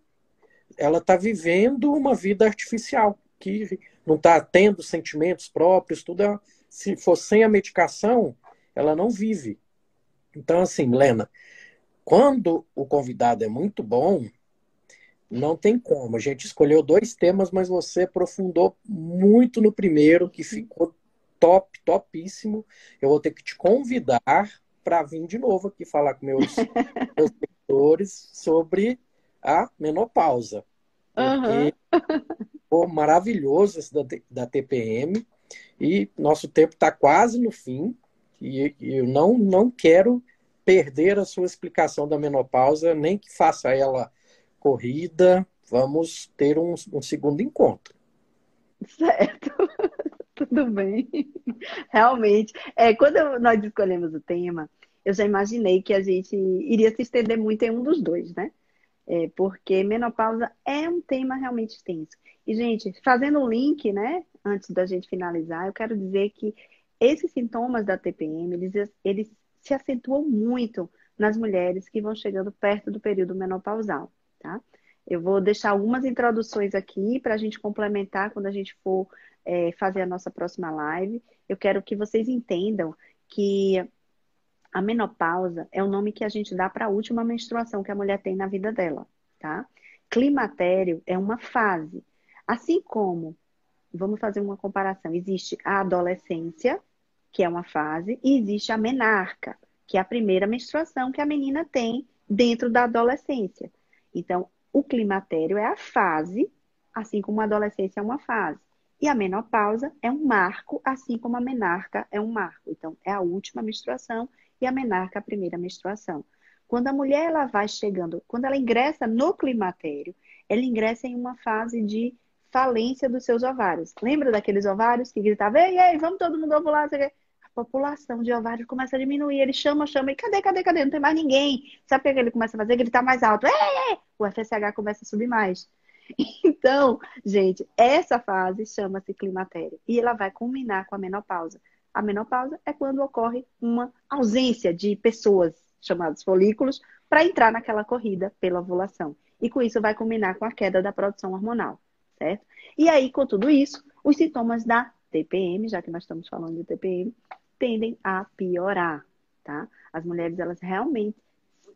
ela está vivendo uma vida artificial, que não está tendo sentimentos próprios, tudo é, se for sem a medicação, ela não vive. Então, assim, Lena, quando o convidado é muito bom, não tem como. A gente escolheu dois temas, mas você aprofundou muito no primeiro, que ficou top, topíssimo. Eu vou ter que te convidar para vir de novo aqui falar com meus, meus leitores sobre a menopausa. Porque uhum. Maravilhoso esse da, da TPM. E nosso tempo está quase no fim. E, e eu não, não quero perder a sua explicação da menopausa, nem que faça ela corrida. Vamos ter um, um segundo encontro. Certo. Tudo bem. Realmente. É, quando nós escolhemos o tema, eu já imaginei que a gente iria se estender muito em um dos dois, né? É, porque menopausa é um tema realmente extenso. E, gente, fazendo o link, né, antes da gente finalizar, eu quero dizer que esses sintomas da TPM, eles, eles se acentuam muito nas mulheres que vão chegando perto do período menopausal, tá? Eu vou deixar algumas introduções aqui para a gente complementar quando a gente for é, fazer a nossa próxima live. Eu quero que vocês entendam que a menopausa é o nome que a gente dá para a última menstruação que a mulher tem na vida dela, tá? Climatério é uma fase. Assim como, vamos fazer uma comparação, existe a adolescência, que é uma fase, e existe a menarca, que é a primeira menstruação que a menina tem dentro da adolescência. Então, o climatério é a fase, assim como a adolescência é uma fase. E a menopausa é um marco, assim como a menarca é um marco. Então, é a última menstruação e a menarca a primeira menstruação. Quando a mulher ela vai chegando, quando ela ingressa no climatério, ela ingressa em uma fase de falência dos seus ovários. Lembra daqueles ovários que gritavam, ei, ei, vamos todo mundo ovular? A população de ovários começa a diminuir. Ele chama, chama, e cadê, cadê, cadê? Não tem mais ninguém. Sabe o que ele começa a fazer? Gritar mais alto. Ei, ei! O FSH começa a subir mais. Então, gente, essa fase chama-se climatério. E ela vai culminar com a menopausa. A menopausa é quando ocorre uma ausência de pessoas chamadas folículos para entrar naquela corrida pela ovulação. E com isso vai culminar com a queda da produção hormonal certo? E aí, com tudo isso, os sintomas da TPM, já que nós estamos falando de TPM, tendem a piorar, tá? As mulheres, elas realmente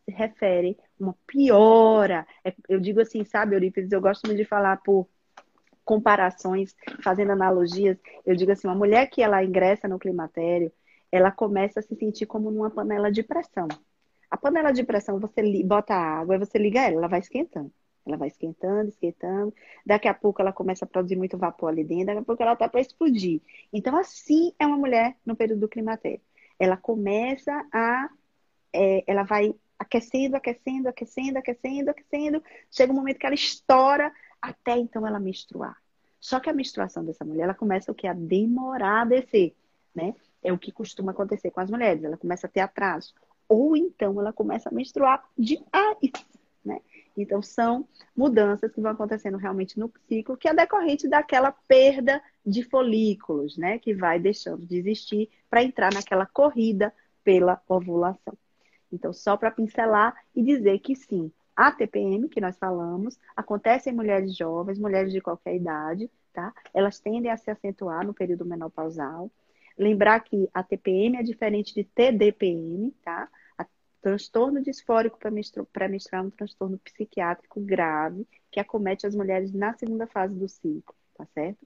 referem uma piora. É, eu digo assim, sabe, Eurípides, eu gosto muito de falar por comparações, fazendo analogias. Eu digo assim, uma mulher que ela ingressa no climatério, ela começa a se sentir como numa panela de pressão. A panela de pressão, você bota água e você liga ela, ela vai esquentando. Ela vai esquentando, esquentando. Daqui a pouco ela começa a produzir muito vapor ali dentro. Daqui a pouco ela está para explodir. Então, assim é uma mulher no período do climatério. Ela começa a. É, ela vai aquecendo, aquecendo, aquecendo, aquecendo, aquecendo. Chega um momento que ela estoura até então ela menstruar. Só que a menstruação dessa mulher, ela começa o que? A demorar a descer, né? É o que costuma acontecer com as mulheres. Ela começa a ter atraso. Ou então ela começa a menstruar de né? Então, são mudanças que vão acontecendo realmente no ciclo, que é decorrente daquela perda de folículos, né? Que vai deixando de existir para entrar naquela corrida pela ovulação. Então, só para pincelar e dizer que sim, a TPM que nós falamos acontece em mulheres jovens, mulheres de qualquer idade, tá? Elas tendem a se acentuar no período menopausal. Lembrar que a TPM é diferente de TDPM, tá? Transtorno disfórico pré-menstrual é um transtorno psiquiátrico grave que acomete as mulheres na segunda fase do ciclo, tá certo?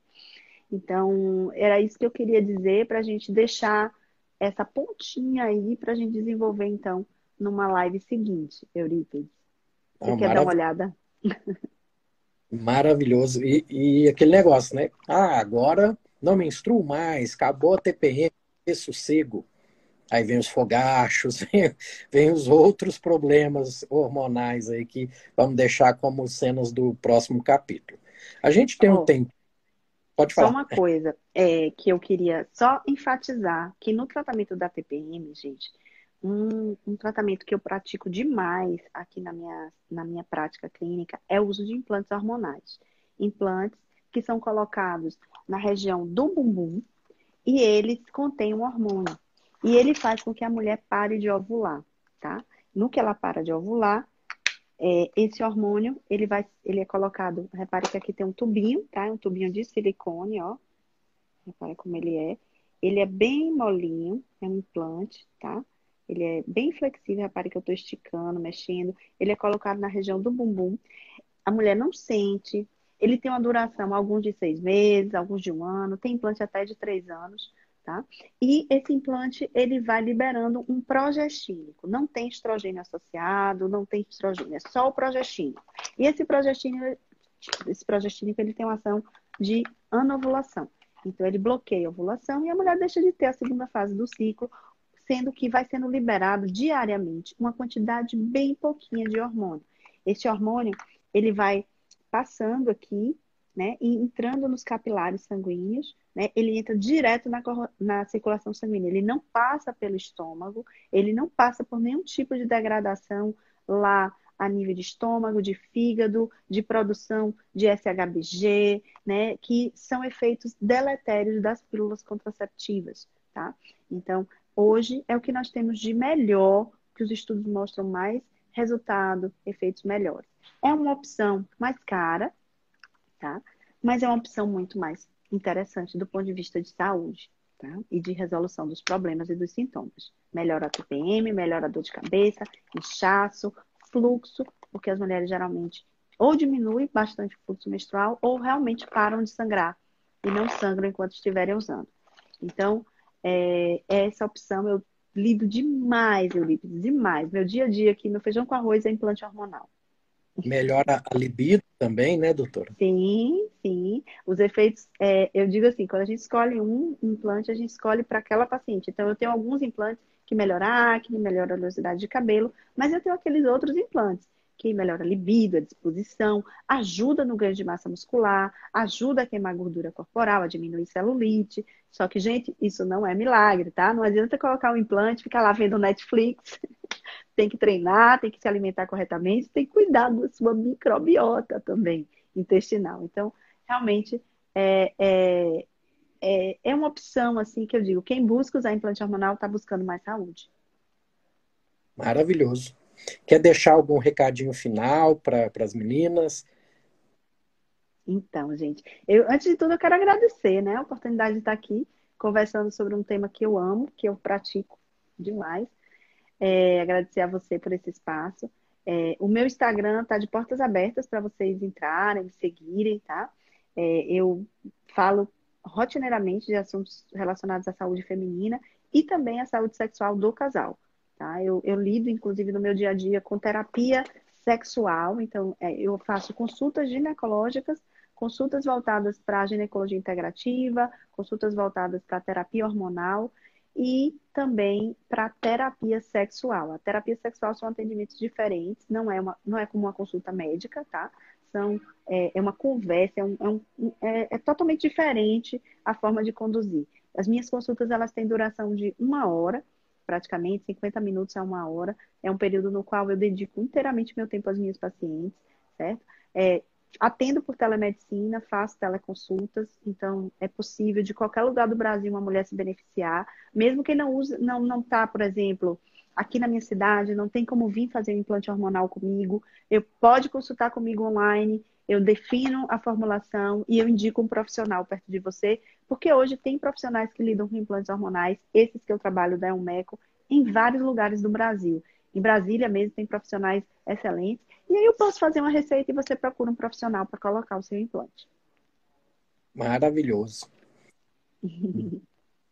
Então, era isso que eu queria dizer para a gente deixar essa pontinha aí para a gente desenvolver, então, numa live seguinte, Eurípides. Você ah, quer marav... dar uma olhada? Maravilhoso. E, e, aquele negócio, né? Ah, agora não menstruo mais, acabou a TPM, sossego. Aí vem os fogachos, vem, vem, os outros problemas hormonais aí que vamos deixar como cenas do próximo capítulo. A gente tem oh, um tempo. Pode falar. Só uma coisa é, que eu queria só enfatizar, que no tratamento da TPM, gente, um, um, tratamento que eu pratico demais aqui na minha, na minha prática clínica é o uso de implantes hormonais. Implantes que são colocados na região do bumbum e eles contêm um hormônio. E ele faz com que a mulher pare de ovular, tá? No que ela para de ovular, é, esse hormônio, ele vai, ele é colocado, repare que aqui tem um tubinho, tá? Um tubinho de silicone, ó. Repare como ele é. Ele é bem molinho, é um implante, tá? Ele é bem flexível, repare que eu tô esticando, mexendo. Ele é colocado na região do bumbum. A mulher não sente. Ele tem uma duração, alguns de seis meses, alguns de um ano, tem implante até de três anos. Tá? E esse implante ele vai liberando um progestínico. Não tem estrogênio associado, não tem estrogênio, é só o progestínico. E esse progestínico, esse progestínico ele tem uma ação de anovulação. Então ele bloqueia a ovulação e a mulher deixa de ter a segunda fase do ciclo, sendo que vai sendo liberado diariamente uma quantidade bem pouquinha de hormônio. Esse hormônio ele vai passando aqui né, e entrando nos capilares sanguíneos, né, ele entra direto na, na circulação sanguínea. Ele não passa pelo estômago, ele não passa por nenhum tipo de degradação lá a nível de estômago, de fígado, de produção de SHBG, né, que são efeitos deletérios das pílulas contraceptivas, tá? Então, hoje é o que nós temos de melhor, que os estudos mostram mais resultado, efeitos melhores. É uma opção mais cara, tá? Mas é uma opção muito mais interessante do ponto de vista de saúde, tá? E de resolução dos problemas e dos sintomas. Melhora a TPM, melhora a dor de cabeça, inchaço, fluxo, porque as mulheres geralmente ou diminuem bastante o fluxo menstrual ou realmente param de sangrar e não sangram enquanto estiverem usando. Então, é, essa opção eu lido demais, eu lido demais. Meu dia a dia aqui, meu feijão com arroz é implante hormonal. Melhora a libido também, né, doutora? Sim, sim. Os efeitos, é, eu digo assim, quando a gente escolhe um implante, a gente escolhe para aquela paciente. Então, eu tenho alguns implantes que melhoram a acne, melhoram a velocidade de cabelo, mas eu tenho aqueles outros implantes que melhora a libido, a disposição, ajuda no ganho de massa muscular, ajuda a queimar gordura corporal, a diminuir celulite. Só que, gente, isso não é milagre, tá? Não adianta colocar um implante, ficar lá vendo Netflix. tem que treinar, tem que se alimentar corretamente, tem que cuidar da sua microbiota também intestinal. Então, realmente é, é, é, é uma opção assim que eu digo, quem busca usar implante hormonal está buscando mais saúde. Maravilhoso. Quer deixar algum recadinho final para as meninas? Então, gente, eu antes de tudo eu quero agradecer, né, a oportunidade de estar aqui conversando sobre um tema que eu amo, que eu pratico demais. É, agradecer a você por esse espaço. É, o meu Instagram está de portas abertas para vocês entrarem, me seguirem, tá? É, eu falo rotineiramente de assuntos relacionados à saúde feminina e também à saúde sexual do casal. Tá? Eu, eu lido, inclusive, no meu dia a dia com terapia sexual, então é, eu faço consultas ginecológicas, consultas voltadas para a ginecologia integrativa, consultas voltadas para terapia hormonal e também para terapia sexual. A terapia sexual são atendimentos diferentes, não é, uma, não é como uma consulta médica, tá? São, é, é uma conversa, é, um, é, é, é totalmente diferente a forma de conduzir. As minhas consultas elas têm duração de uma hora, praticamente 50 minutos a uma hora. É um período no qual eu dedico inteiramente meu tempo às minhas pacientes, certo? É, atendo por telemedicina, faço teleconsultas, então é possível de qualquer lugar do Brasil uma mulher se beneficiar, mesmo que não use, não não tá, por exemplo, aqui na minha cidade, não tem como vir fazer um implante hormonal comigo, eu pode consultar comigo online, eu defino a formulação e eu indico um profissional perto de você, porque hoje tem profissionais que lidam com implantes hormonais, esses que eu trabalho da Elmeco, em vários lugares do Brasil. Em Brasília mesmo tem profissionais excelentes. E aí eu posso fazer uma receita e você procura um profissional para colocar o seu implante. Maravilhoso.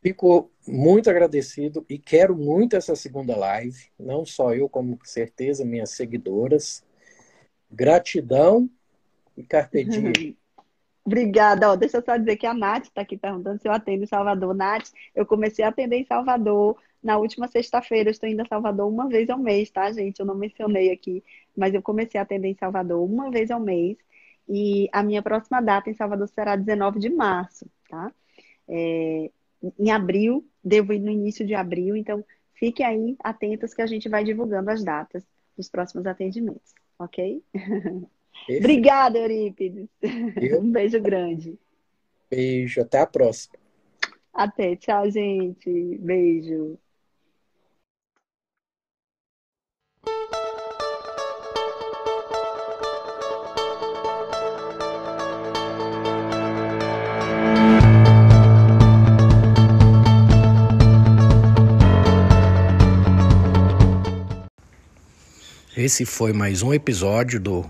Fico muito agradecido e quero muito essa segunda live. Não só eu, como certeza minhas seguidoras. Gratidão e carpe diem. Obrigada. Ó, deixa eu só dizer que a Nath está aqui perguntando se eu atendo em Salvador. Nath, eu comecei a atender em Salvador na última sexta-feira. estou indo a Salvador uma vez ao mês, tá, gente? Eu não mencionei aqui, mas eu comecei a atender em Salvador uma vez ao mês. E a minha próxima data em Salvador será 19 de março, tá? É, em abril, devo ir no início de abril, então fiquem aí atentos que a gente vai divulgando as datas dos próximos atendimentos, ok? Obrigada, Eurípides. Eu? Um beijo grande. Beijo, até a próxima. Até, tchau, gente. Beijo. Esse foi mais um episódio do